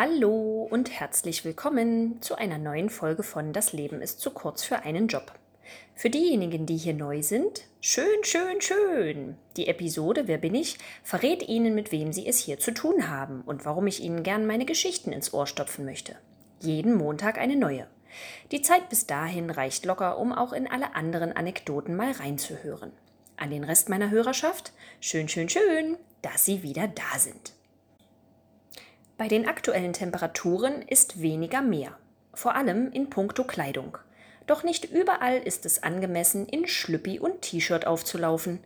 Hallo und herzlich willkommen zu einer neuen Folge von Das Leben ist zu kurz für einen Job. Für diejenigen, die hier neu sind, schön, schön, schön. Die Episode Wer bin ich verrät Ihnen, mit wem Sie es hier zu tun haben und warum ich Ihnen gern meine Geschichten ins Ohr stopfen möchte. Jeden Montag eine neue. Die Zeit bis dahin reicht locker, um auch in alle anderen Anekdoten mal reinzuhören. An den Rest meiner Hörerschaft, schön, schön, schön, dass Sie wieder da sind. Bei den aktuellen Temperaturen ist weniger mehr, vor allem in puncto Kleidung. Doch nicht überall ist es angemessen, in Schlüppi und T-Shirt aufzulaufen.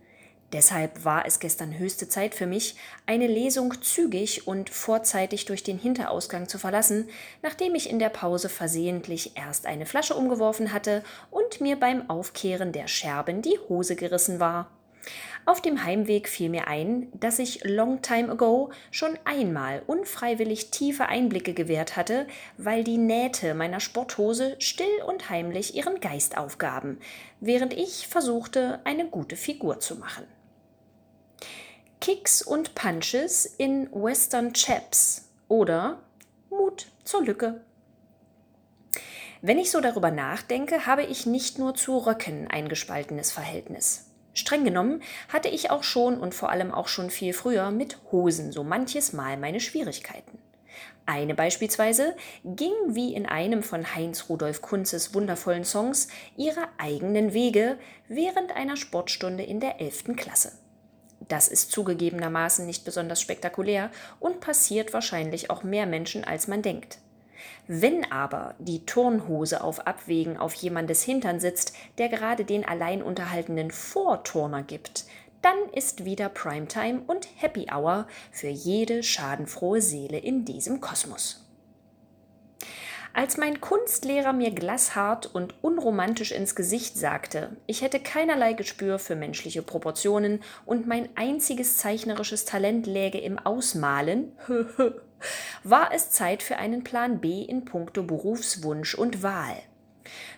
Deshalb war es gestern höchste Zeit für mich, eine Lesung zügig und vorzeitig durch den Hinterausgang zu verlassen, nachdem ich in der Pause versehentlich erst eine Flasche umgeworfen hatte und mir beim Aufkehren der Scherben die Hose gerissen war. Auf dem Heimweg fiel mir ein, dass ich long time ago schon einmal unfreiwillig tiefe Einblicke gewährt hatte, weil die Nähte meiner Sporthose still und heimlich ihren Geist aufgaben, während ich versuchte, eine gute Figur zu machen. Kicks und Punches in Western Chaps oder Mut zur Lücke. Wenn ich so darüber nachdenke, habe ich nicht nur zu Röcken ein gespaltenes Verhältnis. Streng genommen hatte ich auch schon und vor allem auch schon viel früher mit Hosen so manches Mal meine Schwierigkeiten. Eine beispielsweise ging wie in einem von Heinz Rudolf Kunzes wundervollen Songs ihre eigenen Wege während einer Sportstunde in der 11. Klasse. Das ist zugegebenermaßen nicht besonders spektakulär und passiert wahrscheinlich auch mehr Menschen, als man denkt. Wenn aber die Turnhose auf Abwägen auf jemandes Hintern sitzt, der gerade den alleinunterhaltenden Vorturner gibt, dann ist wieder Primetime und Happy Hour für jede schadenfrohe Seele in diesem Kosmos. Als mein Kunstlehrer mir glashart und unromantisch ins Gesicht sagte, ich hätte keinerlei Gespür für menschliche Proportionen und mein einziges zeichnerisches Talent läge im Ausmalen, war es Zeit für einen Plan B in puncto Berufswunsch und Wahl.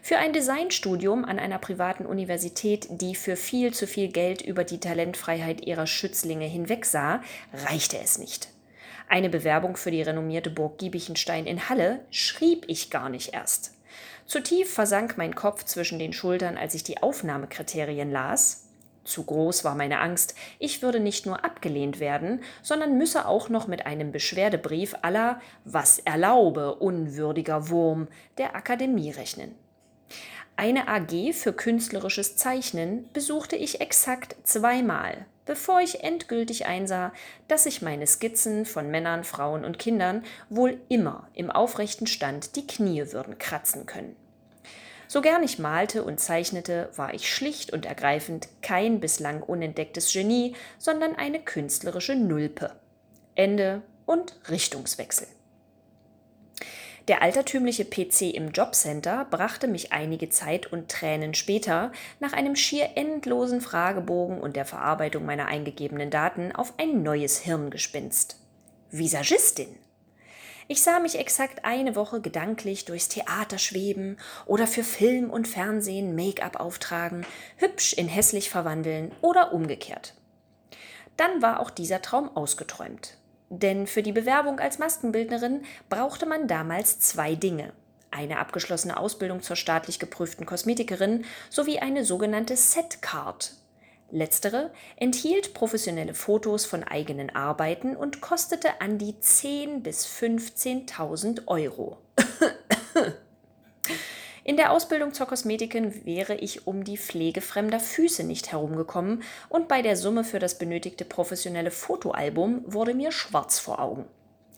Für ein Designstudium an einer privaten Universität, die für viel zu viel Geld über die Talentfreiheit ihrer Schützlinge hinwegsah, reichte es nicht. Eine Bewerbung für die renommierte Burg Giebichenstein in Halle schrieb ich gar nicht erst. Zu tief versank mein Kopf zwischen den Schultern, als ich die Aufnahmekriterien las. Zu groß war meine Angst, ich würde nicht nur abgelehnt werden, sondern müsse auch noch mit einem Beschwerdebrief aller Was erlaube, unwürdiger Wurm der Akademie rechnen. Eine AG für künstlerisches Zeichnen besuchte ich exakt zweimal, bevor ich endgültig einsah, dass sich meine Skizzen von Männern, Frauen und Kindern wohl immer im aufrechten Stand die Knie würden kratzen können. So gern ich malte und zeichnete, war ich schlicht und ergreifend kein bislang unentdecktes Genie, sondern eine künstlerische Nulpe. Ende und Richtungswechsel. Der altertümliche PC im Jobcenter brachte mich einige Zeit und Tränen später nach einem schier endlosen Fragebogen und der Verarbeitung meiner eingegebenen Daten auf ein neues Hirngespinst. Visagistin. Ich sah mich exakt eine Woche gedanklich durchs Theater schweben oder für Film und Fernsehen Make-up auftragen, hübsch in hässlich verwandeln oder umgekehrt. Dann war auch dieser Traum ausgeträumt. Denn für die Bewerbung als Maskenbildnerin brauchte man damals zwei Dinge. Eine abgeschlossene Ausbildung zur staatlich geprüften Kosmetikerin sowie eine sogenannte Set-Card. Letztere enthielt professionelle Fotos von eigenen Arbeiten und kostete an die 10.000 bis 15.000 Euro. In der Ausbildung zur Kosmetikerin wäre ich um die Pflege fremder Füße nicht herumgekommen und bei der Summe für das benötigte professionelle Fotoalbum wurde mir schwarz vor Augen.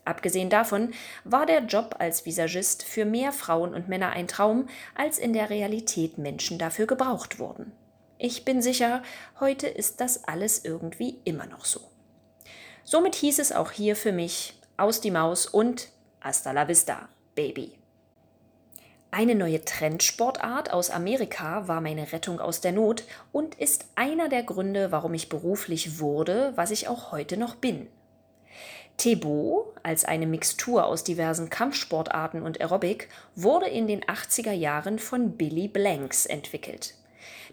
Abgesehen davon war der Job als Visagist für mehr Frauen und Männer ein Traum, als in der Realität Menschen dafür gebraucht wurden. Ich bin sicher, heute ist das alles irgendwie immer noch so. Somit hieß es auch hier für mich aus die Maus und hasta la vista, Baby. Eine neue Trendsportart aus Amerika war meine Rettung aus der Not und ist einer der Gründe, warum ich beruflich wurde, was ich auch heute noch bin. Tebo, als eine Mixtur aus diversen Kampfsportarten und Aerobic, wurde in den 80er Jahren von Billy Blanks entwickelt.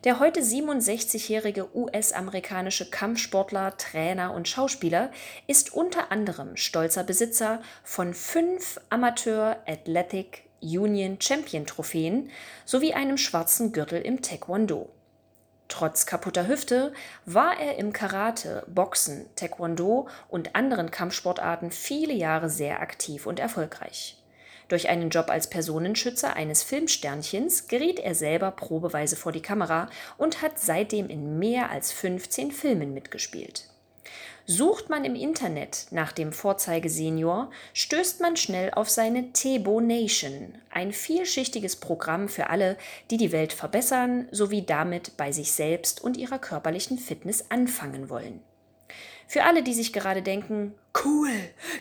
Der heute 67-jährige US-amerikanische Kampfsportler, Trainer und Schauspieler ist unter anderem stolzer Besitzer von fünf Amateur Athletic Union Champion Trophäen sowie einem schwarzen Gürtel im Taekwondo. Trotz kaputter Hüfte war er im Karate, Boxen, Taekwondo und anderen Kampfsportarten viele Jahre sehr aktiv und erfolgreich. Durch einen Job als Personenschützer eines Filmsternchens geriet er selber probeweise vor die Kamera und hat seitdem in mehr als 15 Filmen mitgespielt. Sucht man im Internet nach dem Vorzeigesenior, stößt man schnell auf seine Tebo Nation, ein vielschichtiges Programm für alle, die die Welt verbessern sowie damit bei sich selbst und ihrer körperlichen Fitness anfangen wollen. Für alle, die sich gerade denken, cool,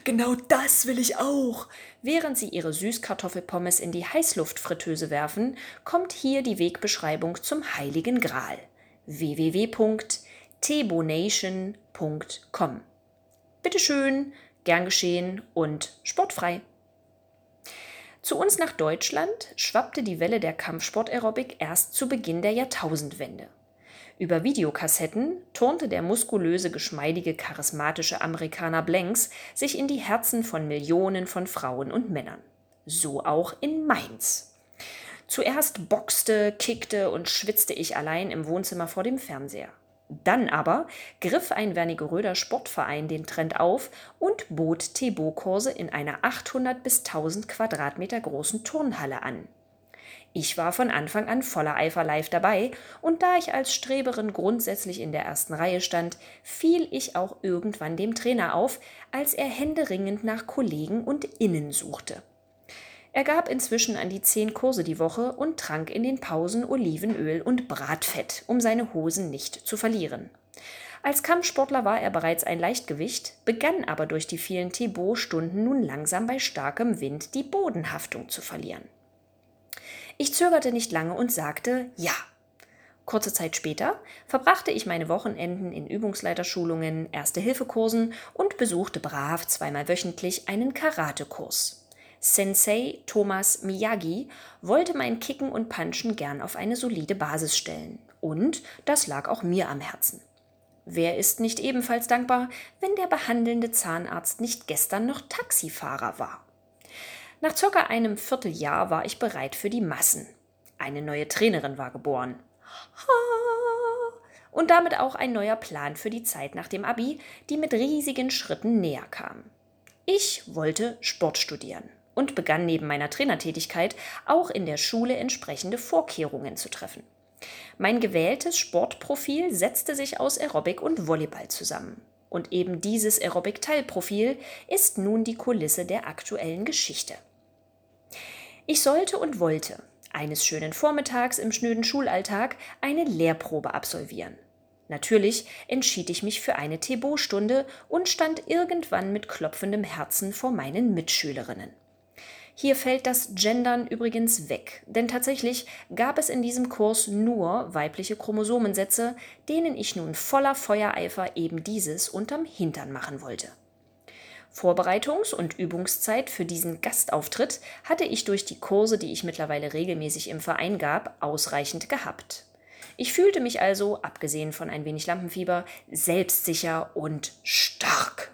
genau das will ich auch, während sie ihre Süßkartoffelpommes in die Heißluftfritteuse werfen, kommt hier die Wegbeschreibung zum Heiligen Gral. www.tebonation.com. Bitteschön, gern geschehen und sportfrei. Zu uns nach Deutschland schwappte die Welle der Kampfsport-Aerobik erst zu Beginn der Jahrtausendwende. Über Videokassetten turnte der muskulöse, geschmeidige, charismatische Amerikaner Blanks sich in die Herzen von Millionen von Frauen und Männern. So auch in Mainz. Zuerst boxte, kickte und schwitzte ich allein im Wohnzimmer vor dem Fernseher. Dann aber griff ein Wernigeröder Sportverein den Trend auf und bot Tebo-Kurse in einer 800 bis 1000 Quadratmeter großen Turnhalle an. Ich war von Anfang an voller Eifer live dabei, und da ich als Streberin grundsätzlich in der ersten Reihe stand, fiel ich auch irgendwann dem Trainer auf, als er händeringend nach Kollegen und Innen suchte. Er gab inzwischen an die zehn Kurse die Woche und trank in den Pausen Olivenöl und Bratfett, um seine Hosen nicht zu verlieren. Als Kampfsportler war er bereits ein Leichtgewicht, begann aber durch die vielen Thibaut-Stunden nun langsam bei starkem Wind die Bodenhaftung zu verlieren. Ich zögerte nicht lange und sagte Ja. Kurze Zeit später verbrachte ich meine Wochenenden in Übungsleiterschulungen, Erste-Hilfe-Kursen und besuchte brav zweimal wöchentlich einen Karatekurs. Sensei Thomas Miyagi wollte mein Kicken und Punchen gern auf eine solide Basis stellen. Und das lag auch mir am Herzen. Wer ist nicht ebenfalls dankbar, wenn der behandelnde Zahnarzt nicht gestern noch Taxifahrer war? Nach circa einem Vierteljahr war ich bereit für die Massen. Eine neue Trainerin war geboren. Und damit auch ein neuer Plan für die Zeit nach dem Abi, die mit riesigen Schritten näher kam. Ich wollte Sport studieren und begann neben meiner Trainertätigkeit auch in der Schule entsprechende Vorkehrungen zu treffen. Mein gewähltes Sportprofil setzte sich aus Aerobic und Volleyball zusammen. Und eben dieses Aerobic-Teilprofil ist nun die Kulisse der aktuellen Geschichte. Ich sollte und wollte eines schönen Vormittags im schnöden Schulalltag eine Lehrprobe absolvieren. Natürlich entschied ich mich für eine Tebo-Stunde und stand irgendwann mit klopfendem Herzen vor meinen Mitschülerinnen. Hier fällt das Gendern übrigens weg, denn tatsächlich gab es in diesem Kurs nur weibliche Chromosomensätze, denen ich nun voller Feuereifer eben dieses unterm Hintern machen wollte. Vorbereitungs- und Übungszeit für diesen Gastauftritt hatte ich durch die Kurse, die ich mittlerweile regelmäßig im Verein gab, ausreichend gehabt. Ich fühlte mich also, abgesehen von ein wenig Lampenfieber, selbstsicher und stark.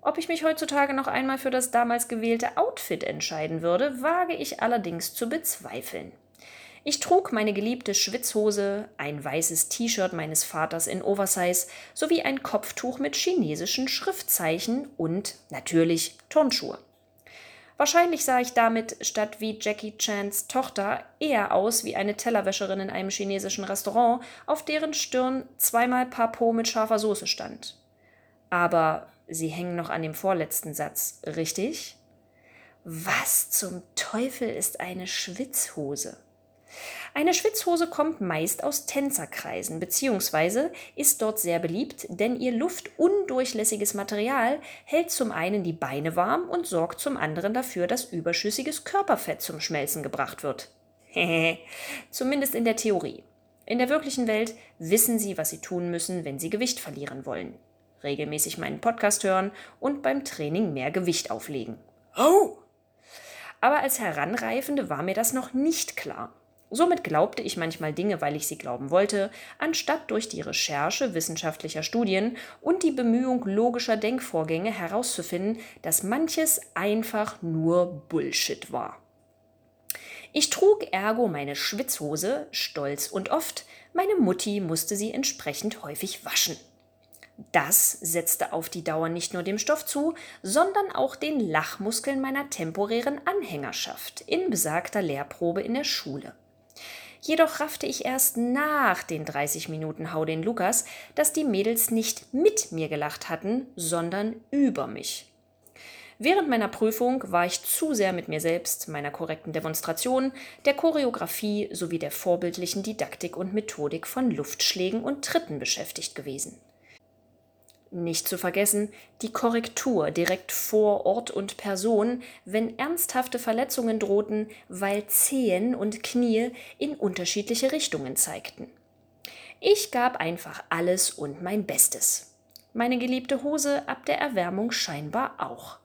Ob ich mich heutzutage noch einmal für das damals gewählte Outfit entscheiden würde, wage ich allerdings zu bezweifeln. Ich trug meine geliebte Schwitzhose, ein weißes T-Shirt meines Vaters in Oversize sowie ein Kopftuch mit chinesischen Schriftzeichen und natürlich Turnschuhe. Wahrscheinlich sah ich damit statt wie Jackie Chans Tochter eher aus wie eine Tellerwäscherin in einem chinesischen Restaurant, auf deren Stirn zweimal Papo mit scharfer Soße stand. Aber Sie hängen noch an dem vorletzten Satz, richtig? Was zum Teufel ist eine Schwitzhose? Eine Schwitzhose kommt meist aus Tänzerkreisen bzw. ist dort sehr beliebt, denn ihr luftundurchlässiges Material hält zum einen die Beine warm und sorgt zum anderen dafür, dass überschüssiges Körperfett zum Schmelzen gebracht wird. Zumindest in der Theorie. In der wirklichen Welt wissen sie, was sie tun müssen, wenn sie Gewicht verlieren wollen. Regelmäßig meinen Podcast hören und beim Training mehr Gewicht auflegen. Oh! Aber als Heranreifende war mir das noch nicht klar. Somit glaubte ich manchmal Dinge, weil ich sie glauben wollte, anstatt durch die Recherche wissenschaftlicher Studien und die Bemühung logischer Denkvorgänge herauszufinden, dass manches einfach nur Bullshit war. Ich trug ergo meine Schwitzhose, stolz und oft, meine Mutti musste sie entsprechend häufig waschen. Das setzte auf die Dauer nicht nur dem Stoff zu, sondern auch den Lachmuskeln meiner temporären Anhängerschaft in besagter Lehrprobe in der Schule. Jedoch raffte ich erst nach den 30 Minuten Hau den Lukas, dass die Mädels nicht mit mir gelacht hatten, sondern über mich. Während meiner Prüfung war ich zu sehr mit mir selbst, meiner korrekten Demonstration, der Choreografie sowie der vorbildlichen Didaktik und Methodik von Luftschlägen und Tritten beschäftigt gewesen. Nicht zu vergessen die Korrektur direkt vor Ort und Person, wenn ernsthafte Verletzungen drohten, weil Zehen und Knie in unterschiedliche Richtungen zeigten. Ich gab einfach alles und mein Bestes. Meine geliebte Hose ab der Erwärmung scheinbar auch.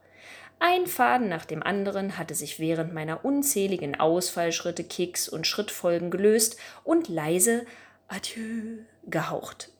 Ein Faden nach dem anderen hatte sich während meiner unzähligen Ausfallschritte, Kicks und Schrittfolgen gelöst und leise Adieu gehaucht.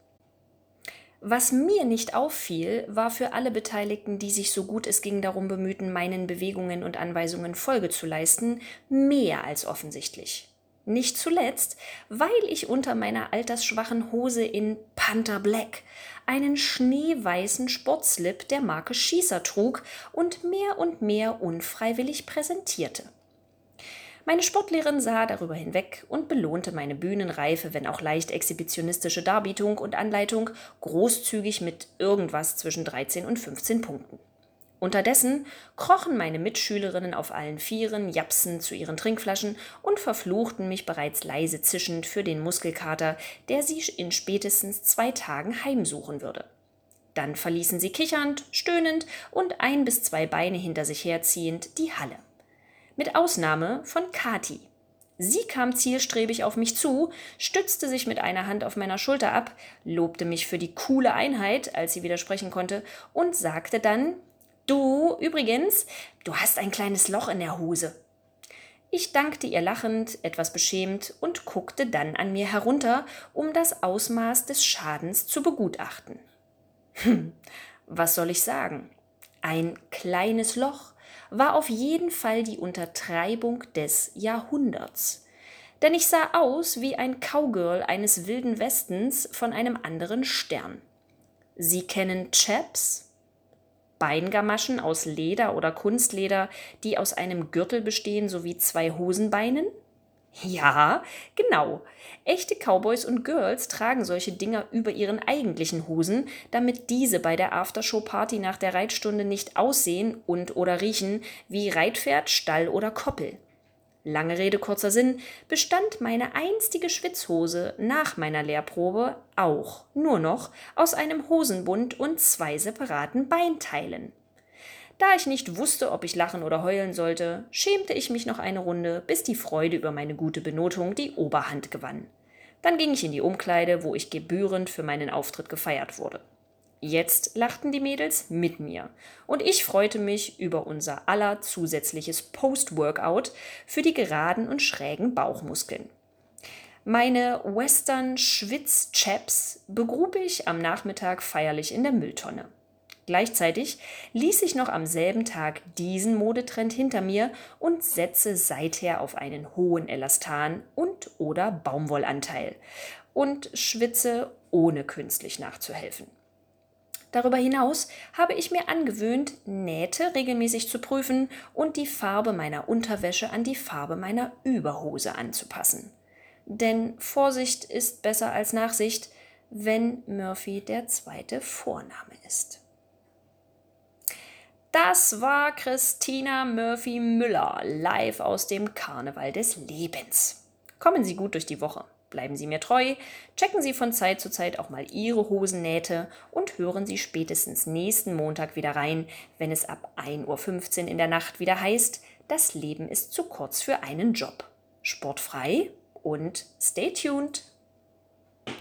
Was mir nicht auffiel, war für alle Beteiligten, die sich so gut es ging darum bemühten, meinen Bewegungen und Anweisungen Folge zu leisten, mehr als offensichtlich. Nicht zuletzt, weil ich unter meiner altersschwachen Hose in Panther Black einen schneeweißen Sportslip der Marke Schießer trug und mehr und mehr unfreiwillig präsentierte. Meine Sportlehrerin sah darüber hinweg und belohnte meine bühnenreife, wenn auch leicht exhibitionistische Darbietung und Anleitung großzügig mit irgendwas zwischen 13 und 15 Punkten. Unterdessen krochen meine Mitschülerinnen auf allen Vieren, japsen zu ihren Trinkflaschen und verfluchten mich bereits leise zischend für den Muskelkater, der sie in spätestens zwei Tagen heimsuchen würde. Dann verließen sie kichernd, stöhnend und ein bis zwei Beine hinter sich herziehend die Halle mit Ausnahme von Kati. Sie kam zielstrebig auf mich zu, stützte sich mit einer Hand auf meiner Schulter ab, lobte mich für die coole Einheit, als sie widersprechen konnte, und sagte dann Du, übrigens, du hast ein kleines Loch in der Hose. Ich dankte ihr lachend, etwas beschämt und guckte dann an mir herunter, um das Ausmaß des Schadens zu begutachten. Hm, was soll ich sagen? Ein kleines Loch, war auf jeden Fall die Untertreibung des Jahrhunderts. Denn ich sah aus wie ein Cowgirl eines wilden Westens von einem anderen Stern. Sie kennen Chaps? Beingamaschen aus Leder oder Kunstleder, die aus einem Gürtel bestehen sowie zwei Hosenbeinen? Ja, genau. Echte Cowboys und Girls tragen solche Dinger über ihren eigentlichen Hosen, damit diese bei der Aftershow-Party nach der Reitstunde nicht aussehen und oder riechen wie Reitpferd, Stall oder Koppel. Lange Rede, kurzer Sinn, bestand meine einstige Schwitzhose nach meiner Lehrprobe auch nur noch aus einem Hosenbund und zwei separaten Beinteilen. Da ich nicht wusste, ob ich lachen oder heulen sollte, schämte ich mich noch eine Runde, bis die Freude über meine gute Benotung die Oberhand gewann. Dann ging ich in die Umkleide, wo ich gebührend für meinen Auftritt gefeiert wurde. Jetzt lachten die Mädels mit mir und ich freute mich über unser aller zusätzliches Post-Workout für die geraden und schrägen Bauchmuskeln. Meine Western Schwitz-Chaps begrub ich am Nachmittag feierlich in der Mülltonne. Gleichzeitig ließ ich noch am selben Tag diesen Modetrend hinter mir und setze seither auf einen hohen Elastan und oder Baumwollanteil und schwitze ohne künstlich nachzuhelfen. Darüber hinaus habe ich mir angewöhnt, Nähte regelmäßig zu prüfen und die Farbe meiner Unterwäsche an die Farbe meiner Überhose anzupassen. Denn Vorsicht ist besser als Nachsicht, wenn Murphy der zweite Vorname ist. Das war Christina Murphy Müller live aus dem Karneval des Lebens. Kommen Sie gut durch die Woche. Bleiben Sie mir treu, checken Sie von Zeit zu Zeit auch mal Ihre Hosennähte und hören Sie spätestens nächsten Montag wieder rein, wenn es ab 1.15 Uhr in der Nacht wieder heißt, das Leben ist zu kurz für einen Job. Sportfrei und stay tuned!